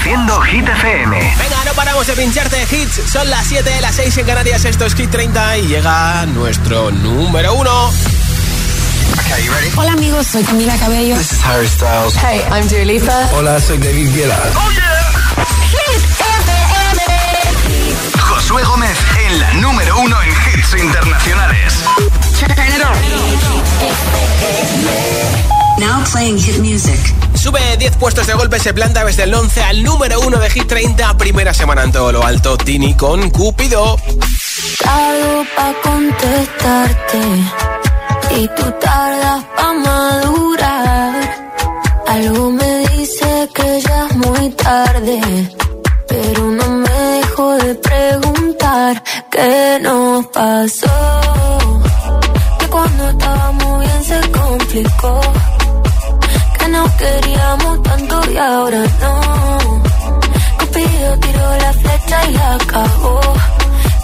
Reproduciendo Hit FM. Venga, no paramos de pincharte hits. Son las 7, las 6 en Canarias. Esto es Hit 30 y llega nuestro número 1. Okay? Hola amigos, soy Camila Cabello. This is Harry Styles. Hey, I'm Dua Lipa. Hola, soy David Guetta. Oh yeah. Hit FM. Josué Gómez en la número uno en hits internacionales. Turn it on. Now playing hit music. Sube 10 puestos de golpe, se planta desde el 11 al número 1 de Hit 30, primera semana en todo lo alto, Tini con Cúpido. Tardo pa' contestarte y tú tardas pa' madurar. Algo me dice que ya es muy tarde, pero no me dejo de preguntar qué nos pasó. Que cuando estábamos bien se complicó no queríamos tanto y ahora no. Cupido tiró la flecha y acabó.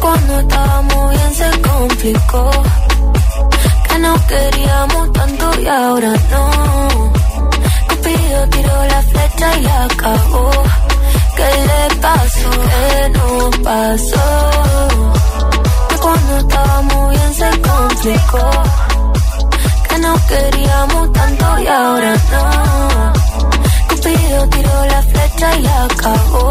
Cuando estábamos bien se complicó. Que no queríamos tanto y ahora no. Cupido tiró la flecha y acabó. ¿Qué le pasó? ¿Qué nos pasó? Que cuando estábamos bien se complicó. Que no queríamos tanto y ahora no. Cupido tiró la flecha y acabó.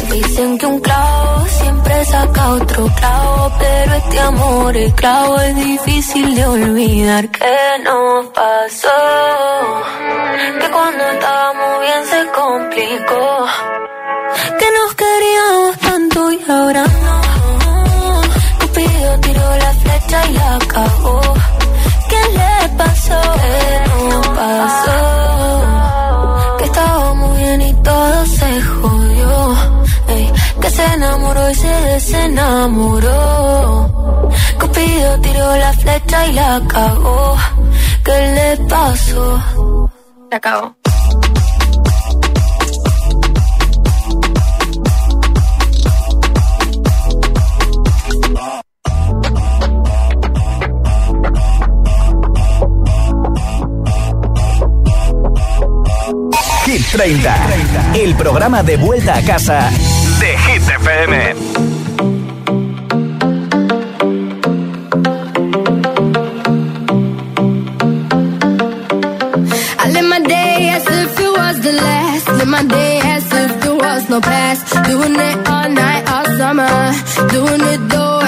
Dicen que un clavo siempre saca otro clavo, pero este amor, el clavo es difícil de olvidar. ¿Qué nos pasó? Que cuando estábamos bien se complicó. Que nos queríamos tanto y ahora no. Cupido tiró la flecha y acabó. ¿Qué le pasó? ¿Qué nos pasó? Enamoró y se desenamoró. Cupido tiró la flecha y la cagó. ¿Qué le pasó? Se acabó. Hit 30, el programa de vuelta a casa de Hit FM. I live my day as if it was the last. Live my day as if there was no past. Doing it all night, all summer. Doing it the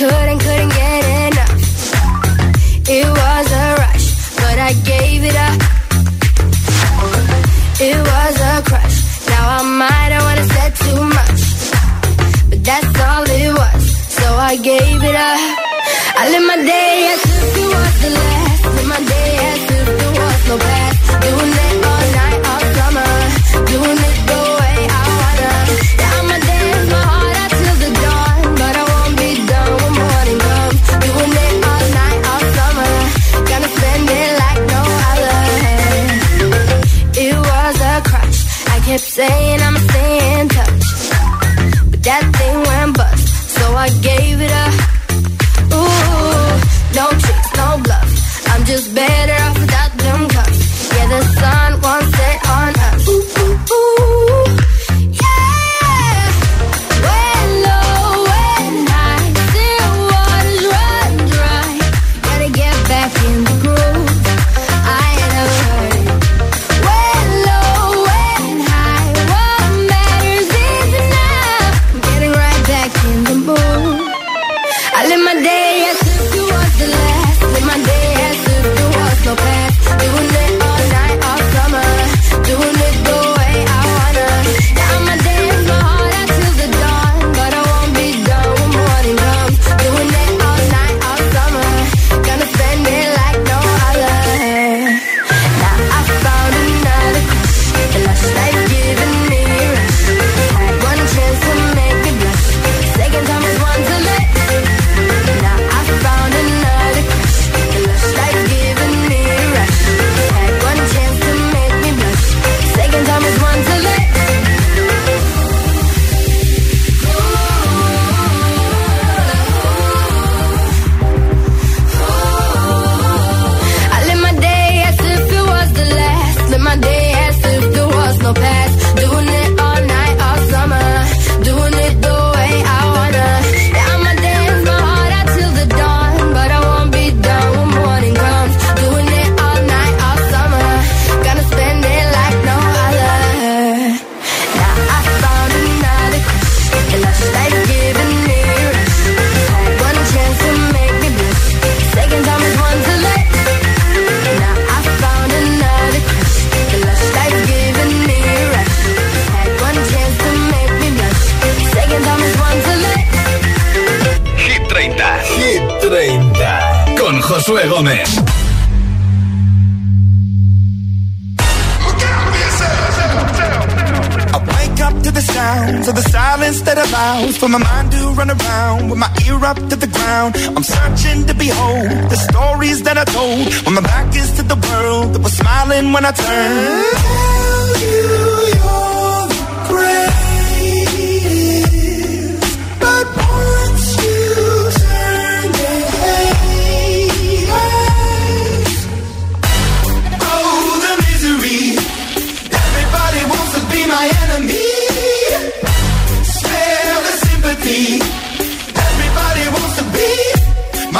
couldn't, couldn't get enough. It was a rush, but I gave it up. It was a crush. Now I might have wanna said too much, but that's all it was. So I gave it up. I live my day as if it was the last. Live my day as if there was no past. Doing it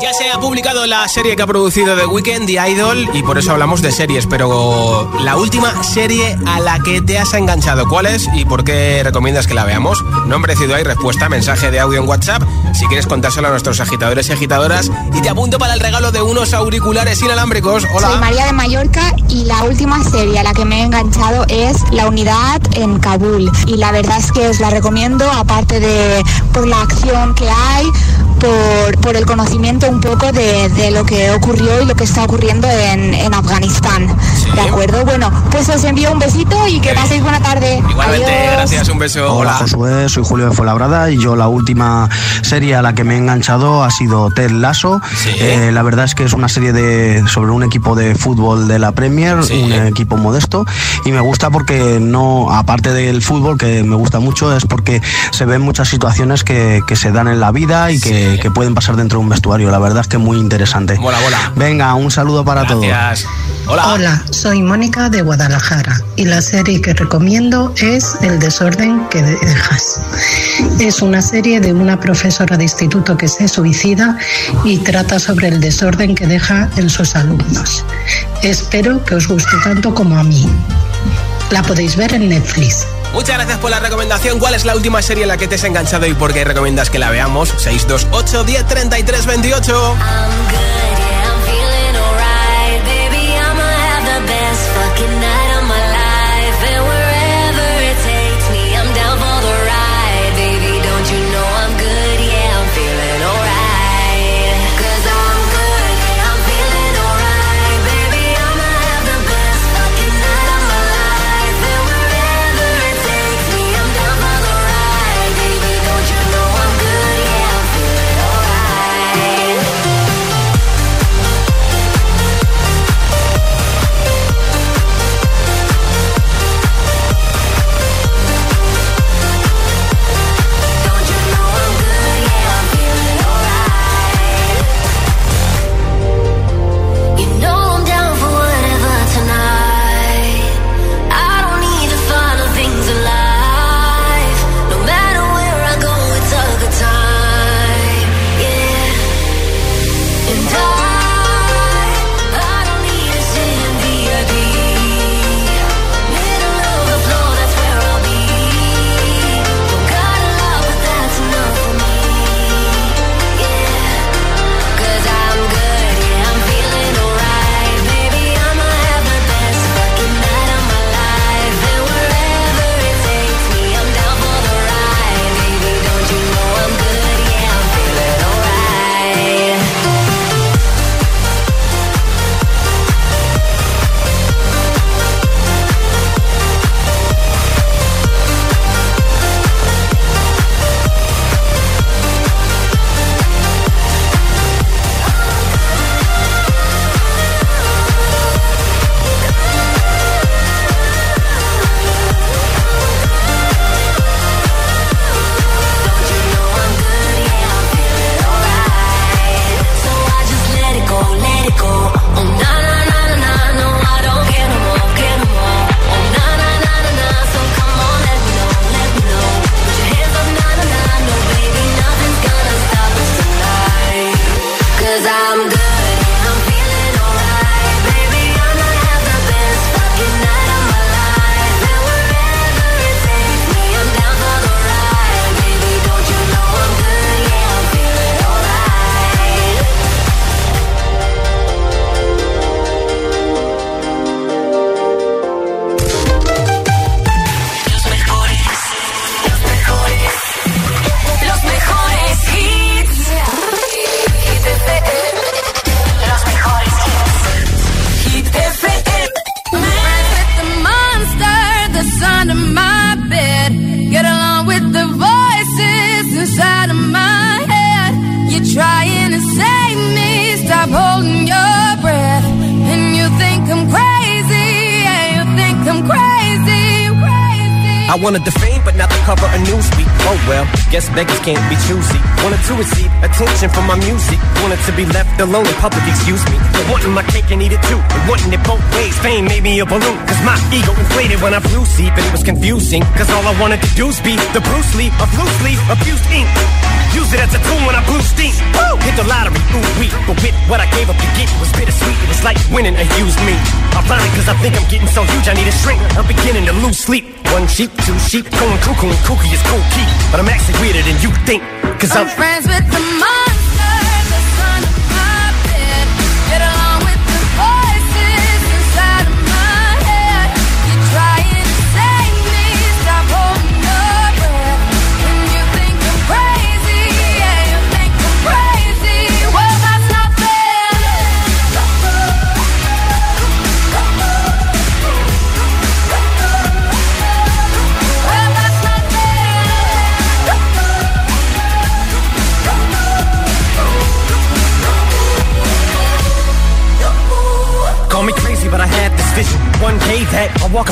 ya se ha publicado la serie que ha producido The Weeknd, The Idol, y por eso hablamos de series, pero la última serie a la que te has enganchado, ¿cuál es y por qué recomiendas que la veamos? Nombre, ciudad y respuesta, mensaje de audio en WhatsApp, si quieres contárselo a nuestros agitadores y agitadoras, y te apunto para el regalo de unos auriculares inalámbricos. Hola. Soy María de Mallorca y la última serie a la que me he enganchado es La Unidad en Kabul, y la verdad es que os la recomiendo, aparte de por la acción que hay, por, por el conocimiento un poco de, lo que ocurrió y lo que está ocurriendo en, Afganistán. ¿De acuerdo? Bueno, pues os envío un besito y que paséis buena tarde. Igualmente, gracias, un beso. Hola, Josué, soy Julio de Fuenlabrada y yo la última serie a la que me he enganchado ha sido Ted Lasso. Eh, la verdad es que es una serie de sobre un equipo de fútbol de la Premier, un equipo modesto, y me gusta porque no, aparte del fútbol, que me gusta mucho, es porque se ven muchas situaciones que, que se dan en la vida y que, que pueden pasar dentro de un vestuario. La verdad que muy interesante. Hola, hola. Venga, un saludo para Gracias. todos. Hola. Hola, soy Mónica de Guadalajara y la serie que recomiendo es El desorden que dejas. Es una serie de una profesora de instituto que se suicida y trata sobre el desorden que deja en sus alumnos. Espero que os guste tanto como a mí. La podéis ver en Netflix. Muchas gracias por la recomendación. ¿Cuál es la última serie en la que te has enganchado y por qué recomiendas que la veamos? 628 10 33 28. I can't be choosy. Wanted to receive attention from my music. Wanted to be left alone in public, excuse me. But wanting my cake and eat it too. And wanting it both ways. Fame made me a balloon. Cause my ego inflated when I flew sleep. And it was confusing. Cause all I wanted to do was be the Bruce Lee of loosely abused ink. Use it as a tool when I blew steam. Woo! Hit the lottery, ooh wee. But with what I gave up to get was bittersweet. It was like winning a used me. Ironic cause I think I'm getting so huge I need a shrink. I'm beginning to lose sleep. One sheep, two sheep, going cuckoo and kooky is cool key. But I'm actually weirder than you think. Cause I'm, I'm friends with the monster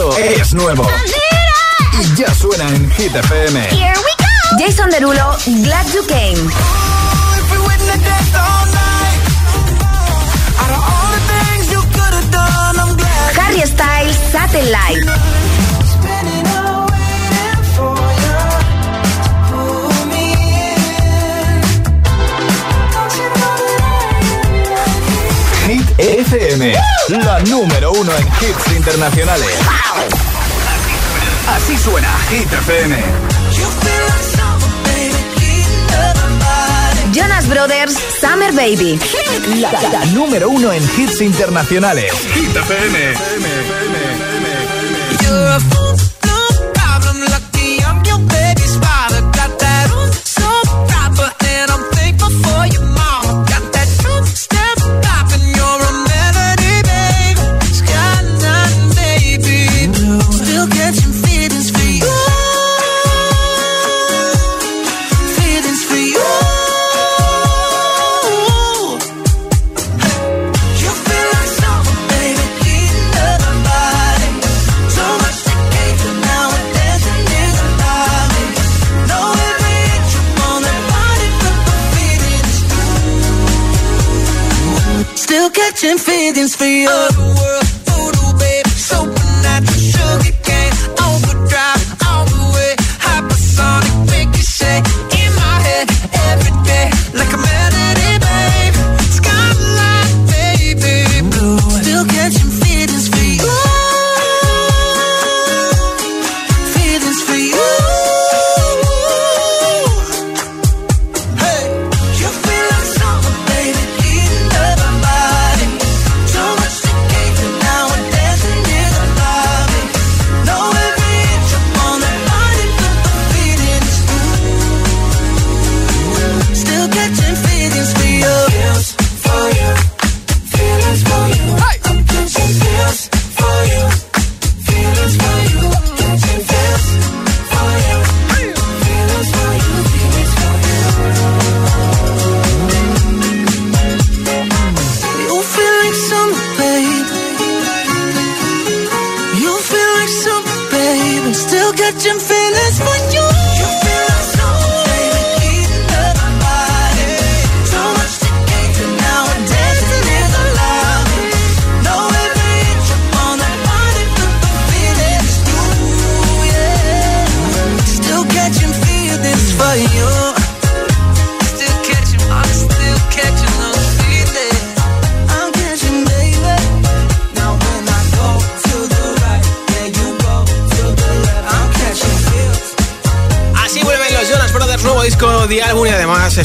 Esto es nuevo. Y ya suena en Hit FM. Here we go. Jason Derulo, Glad You Came. Harry Styles, Satellite. FM, la número uno en hits internacionales. Así suena Hit FM. Jonas Brothers, Summer Baby. La, la número uno en hits internacionales. Hit FM.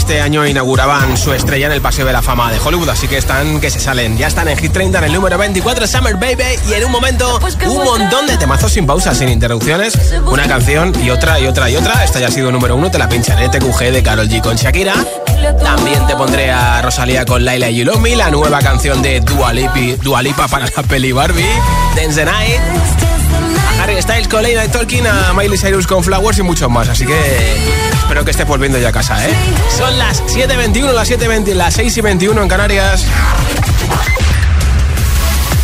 Este año inauguraban su estrella en el Paseo de la Fama de Hollywood, así que están que se salen. Ya están en Hit 30 en el número 24, Summer Baby, y en un momento un montón de temazos sin pausas, sin interrupciones, una canción y otra y otra y otra. Esta ya ha sido número uno, te la pincharé, TQG de Carol G con Shakira. También te pondré a Rosalía con Laila y Me, la nueva canción de Dua Lipa, Dua Lipa para la peli Barbie, Dance the Night. A Harry Styles con Lady Tolkien, a Miley Cyrus con Flowers y muchos más. Así que que estés volviendo ya a casa, ¿eh? Son las 7.21, las 7.20, las 6.21 en Canarias.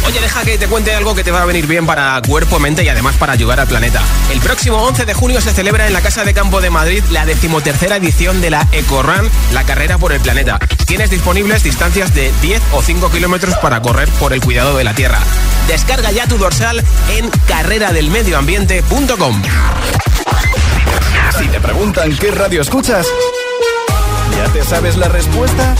Oye, deja que te cuente algo que te va a venir bien para cuerpo, mente y además para ayudar al planeta. El próximo 11 de junio se celebra en la Casa de Campo de Madrid la decimotercera edición de la EcoRun, la carrera por el planeta. Tienes disponibles distancias de 10 o 5 kilómetros para correr por el cuidado de la Tierra. Descarga ya tu dorsal en carreradelmedioambiente.com. Si te preguntan qué radio escuchas, ¿ya te sabes la respuesta?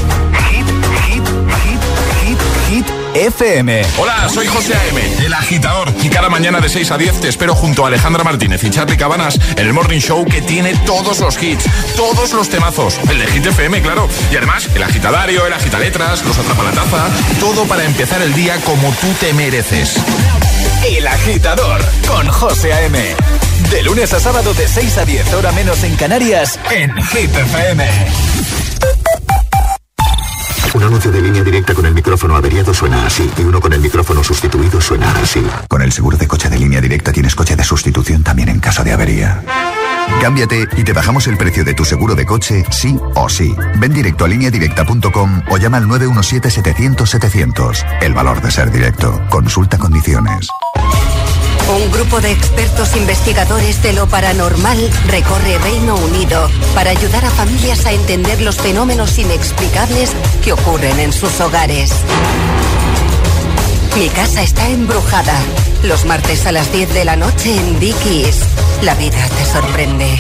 Hit, hit, hit, hit, hit FM. Hola, soy José A.M., el agitador. Y cada mañana de 6 a 10 te espero junto a Alejandra Martínez y Charlie Cabanas en el Morning Show que tiene todos los hits, todos los temazos. El de Hit FM, claro. Y además, el agitadario, el agitaletras, los atrapalataza. Todo para empezar el día como tú te mereces. El agitador con José A.M. De lunes a sábado de 6 a 10, hora menos en Canarias, en Hit FM. Un anuncio de línea directa con el micrófono averiado suena así y uno con el micrófono sustituido suena así. Con el seguro de coche de línea directa tienes coche de sustitución también en caso de avería. Cámbiate y te bajamos el precio de tu seguro de coche, sí o sí. Ven directo a lineadirecta.com o llama al 917-700-700. El valor de ser directo. Consulta condiciones. Un grupo de expertos investigadores de lo paranormal recorre Reino Unido para ayudar a familias a entender los fenómenos inexplicables que ocurren en sus hogares. Mi casa está embrujada. Los martes a las 10 de la noche en Dickies. La vida te sorprende.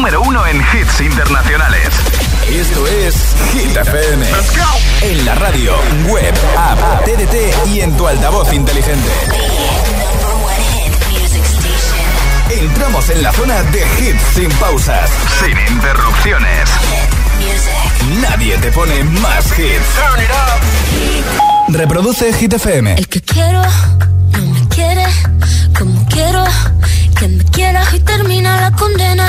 número uno en hits internacionales. Esto es Hit FM. En la radio, web, app, TDT y en tu altavoz inteligente. Entramos en la zona de hits sin pausas, sin interrupciones. Nadie te pone más hits. Reproduce Hit FM. El que quiero no me quiere como quiero. Que me quiera y termina la condena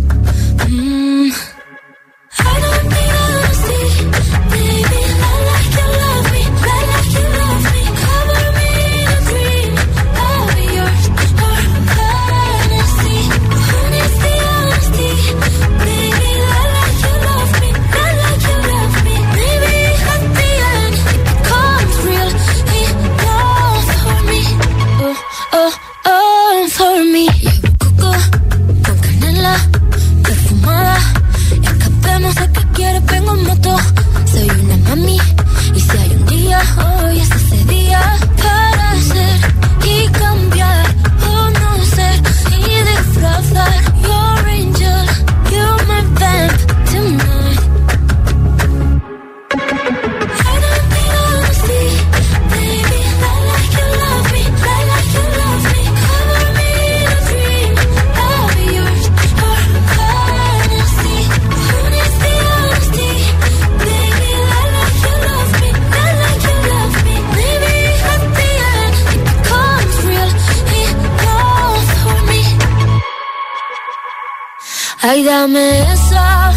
Ay, dame esa,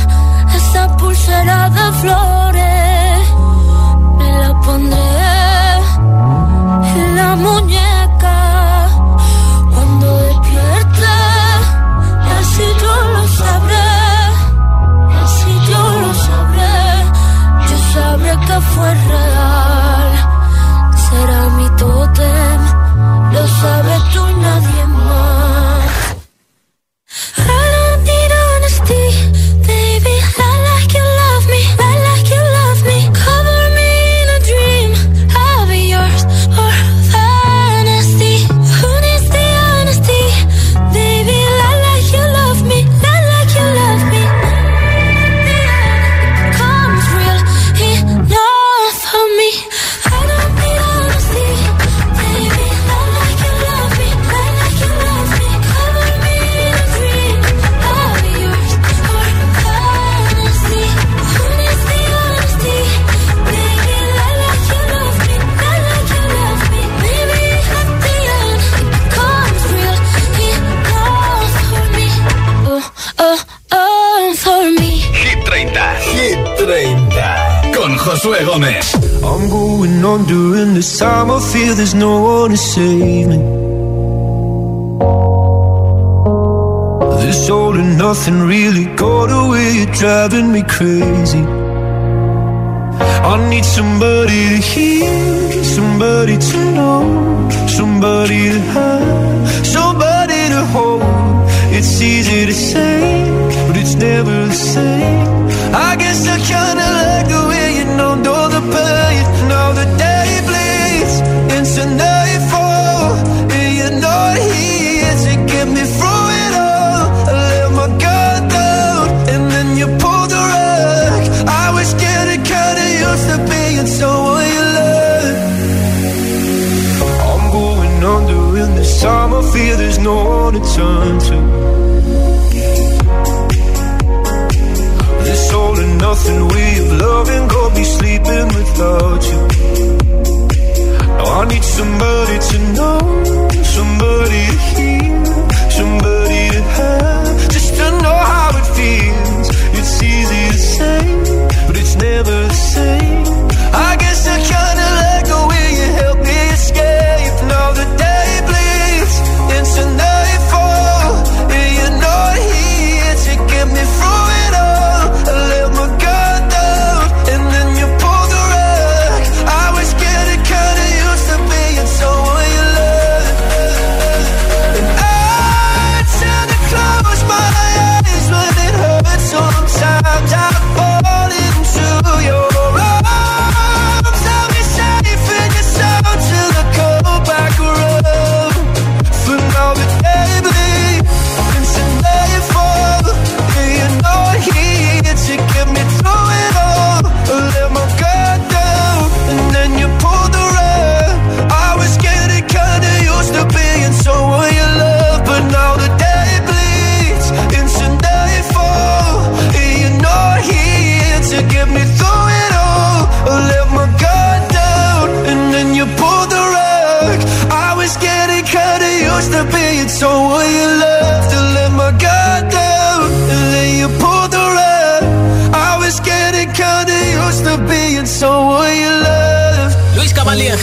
esa pulsera de flor. Gomez. I'm going on doing this time. I feel there's no one to save me. This all and nothing really got away. You're driving me crazy. I need somebody to hear, somebody to know, somebody to have, somebody to hold. It's easy to say, but it's never the same. I guess I kinda you. I need somebody to know, somebody.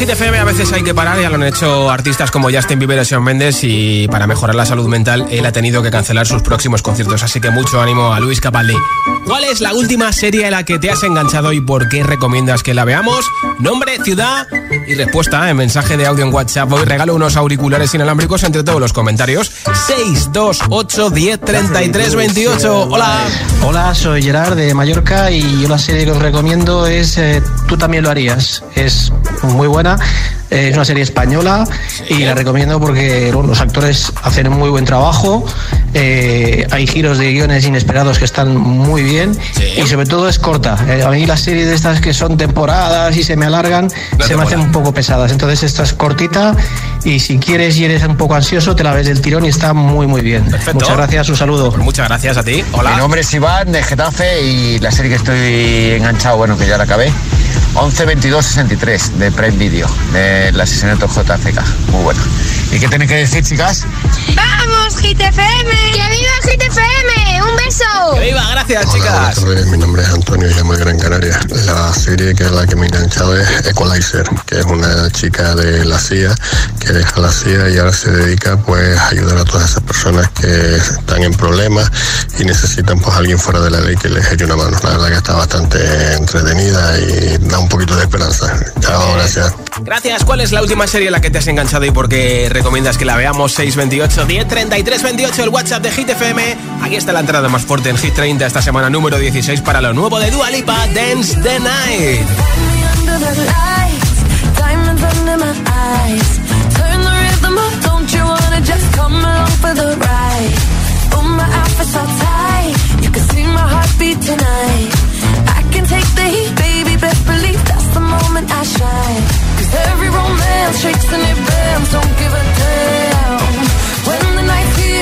En GTFM a veces hay que parar, ya lo han hecho artistas como Justin Bieber y Mendes y para mejorar la salud mental él ha tenido que cancelar sus próximos conciertos, así que mucho ánimo a Luis Cavalli. ¿Cuál es la última serie en la que te has enganchado y por qué recomiendas que la veamos? Nombre, ciudad y respuesta en mensaje de audio en WhatsApp. Hoy regalo unos auriculares inalámbricos entre todos los comentarios. 628 10 33 28. Hola. Hola, soy Gerard de Mallorca y yo la serie que os recomiendo es eh, Tú también lo harías. Es muy buena. Eh, es una serie española y la recomiendo porque bueno, los actores hacen muy buen trabajo. eh, hay giros de guiones inesperados que están muy bien y sobre todo es corta. Eh, a mí las series de estas que son temporadas y se me alargan se me hacen un poco pesadas. Entonces esta es cortita y si quieres y eres un poco ansioso te la ves del tirón y está muy muy bien. Muchas gracias, un saludo. Muchas gracias a ti. Hola. Mi nombre es Iván de Getafe y la serie que estoy enganchado, bueno, que ya la acabé, 11 22 63 de Prime Video, del asesinato JFK. Muy bueno. ¿Y qué tenéis que decir, chicas? ¡Vamos, GTFM! ¡Que viva GTFM! ¡Un beso! ¡Que viva! Gracias, Hola, buenas tardes. Mi nombre es Antonio y llamo de Gran Canaria. La serie que es la que me he enganchado es Equalizer, que es una chica de la CIA que deja la CIA y ahora se dedica pues a ayudar a todas esas personas que están en problemas y necesitan pues alguien fuera de la ley que les eche una mano. La verdad que está bastante entretenida y da un poquito de esperanza. Chao, gracias. Gracias. ¿Cuál es la última serie en la que te has enganchado y por qué recomiendas que la veamos? 628 10 33 28, el WhatsApp de Hit FM. Aquí está la entrada más fuerte en Hit 30 esta semana número 16 para lo nuevo de Dua Lipa, Dance the Night. every romance shakes and it don't give a damn.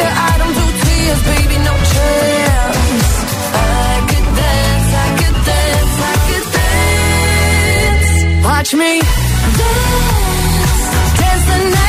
I don't do tears, baby, no chance. I could dance, I dance, I dance. Watch me dance, dance the night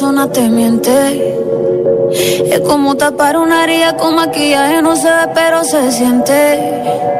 persona te. Es como tapar una herida con maquillaje, no se ve, pero se siente.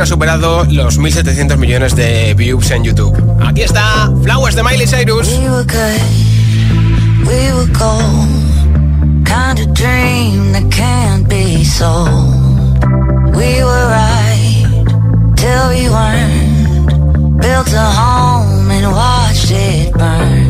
canción ha superado los 1.700 millones de views en YouTube. Aquí está Flowers de Miley Cyrus. We were good, we were gold, kind of dream that can't be sold. We were right till we weren't, built a home and watched it burn.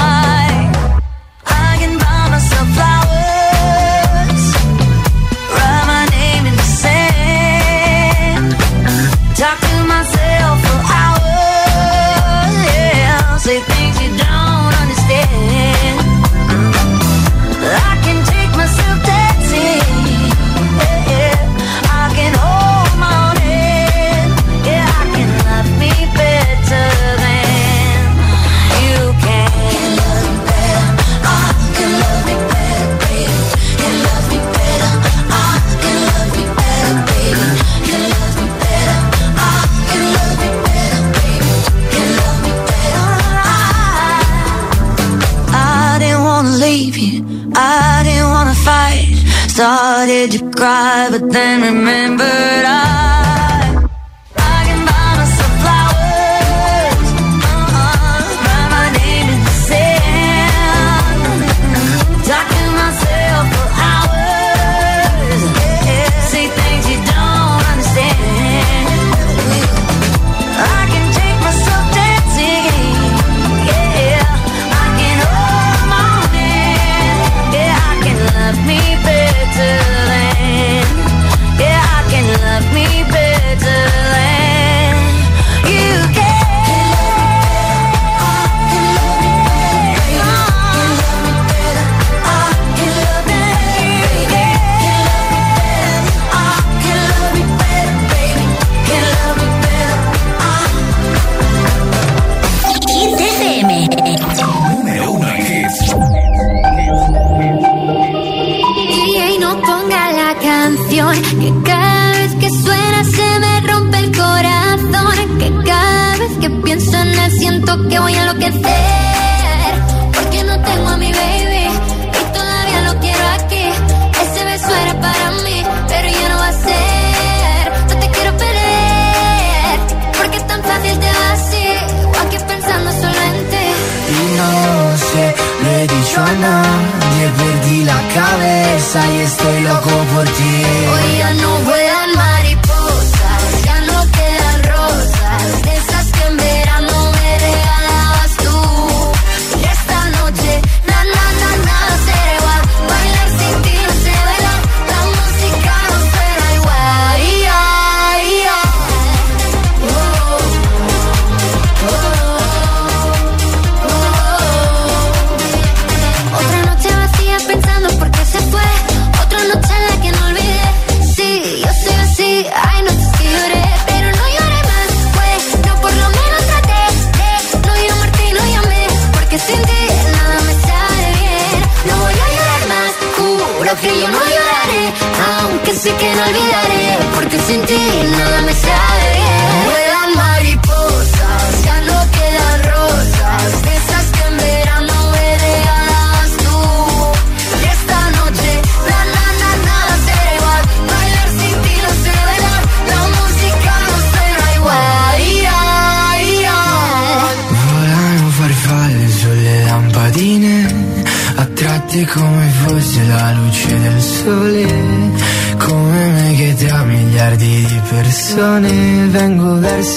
casa y estoy loco por ti.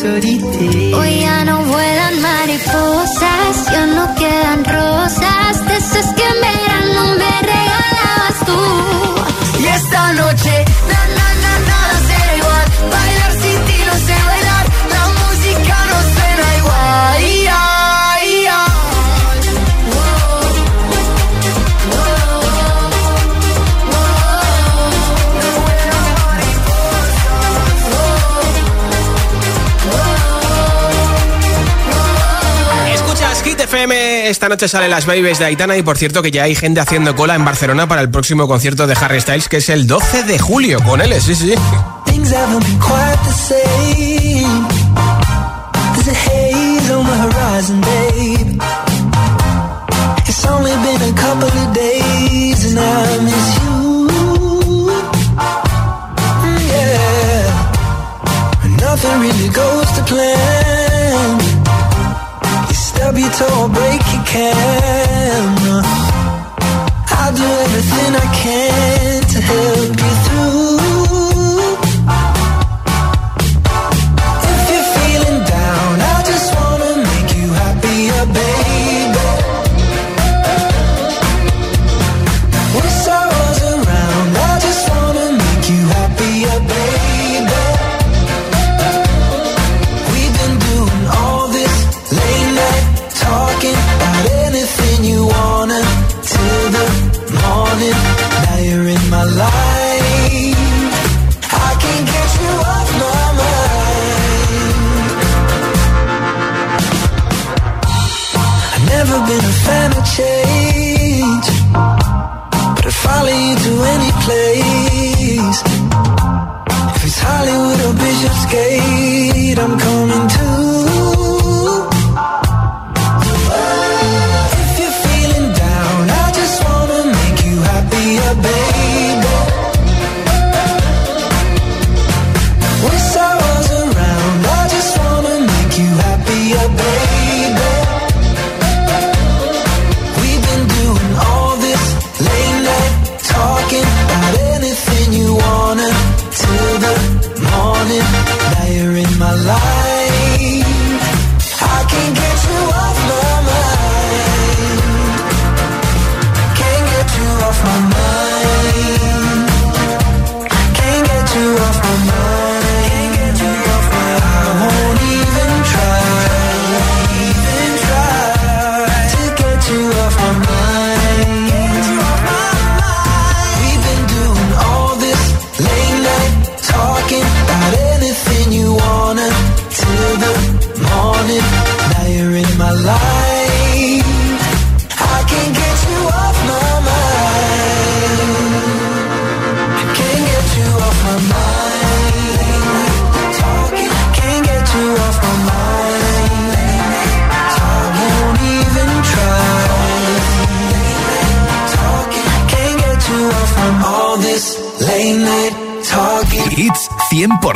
solitaire. esta noche salen las Babies de Aitana y por cierto que ya hay gente haciendo cola en Barcelona para el próximo concierto de Harry Styles que es el 12 de julio con él, sí, sí. Nothing really goes to plan. grab you till I break your camera. I'll do everything I can to help you.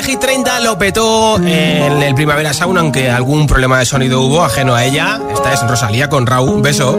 De Hit 30 lo petó en el Primavera Sound, aunque algún problema de sonido hubo ajeno a ella. Esta es Rosalía con Raúl. Un beso.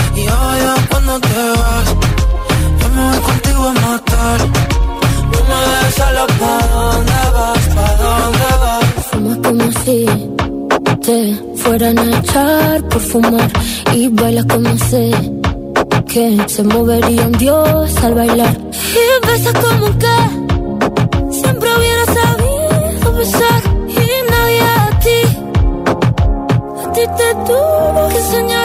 y odio cuando te vas. Yo me voy contigo a matar. No me dejes solo pa' dónde vas, pa' dónde vas. Fumas como si te fueran a echar por fumar. Y bailas como sé que se movería un dios al bailar. Y besas como que siempre hubiera sabido besar. Y nadie a ti, a ti te tuvo que enseñar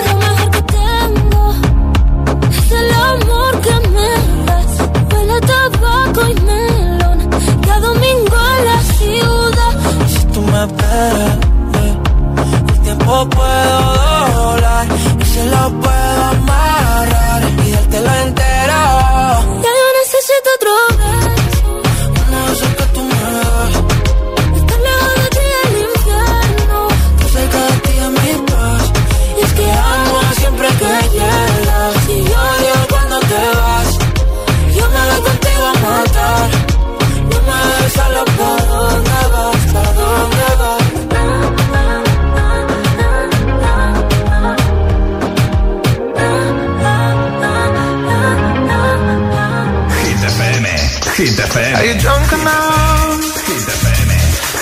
y melón. Cada domingo en la ciudad. Si tú me eh, el tiempo puedo doblar y se lo puedo amarrar y dártelo entero.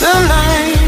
You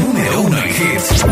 Número uno en hits.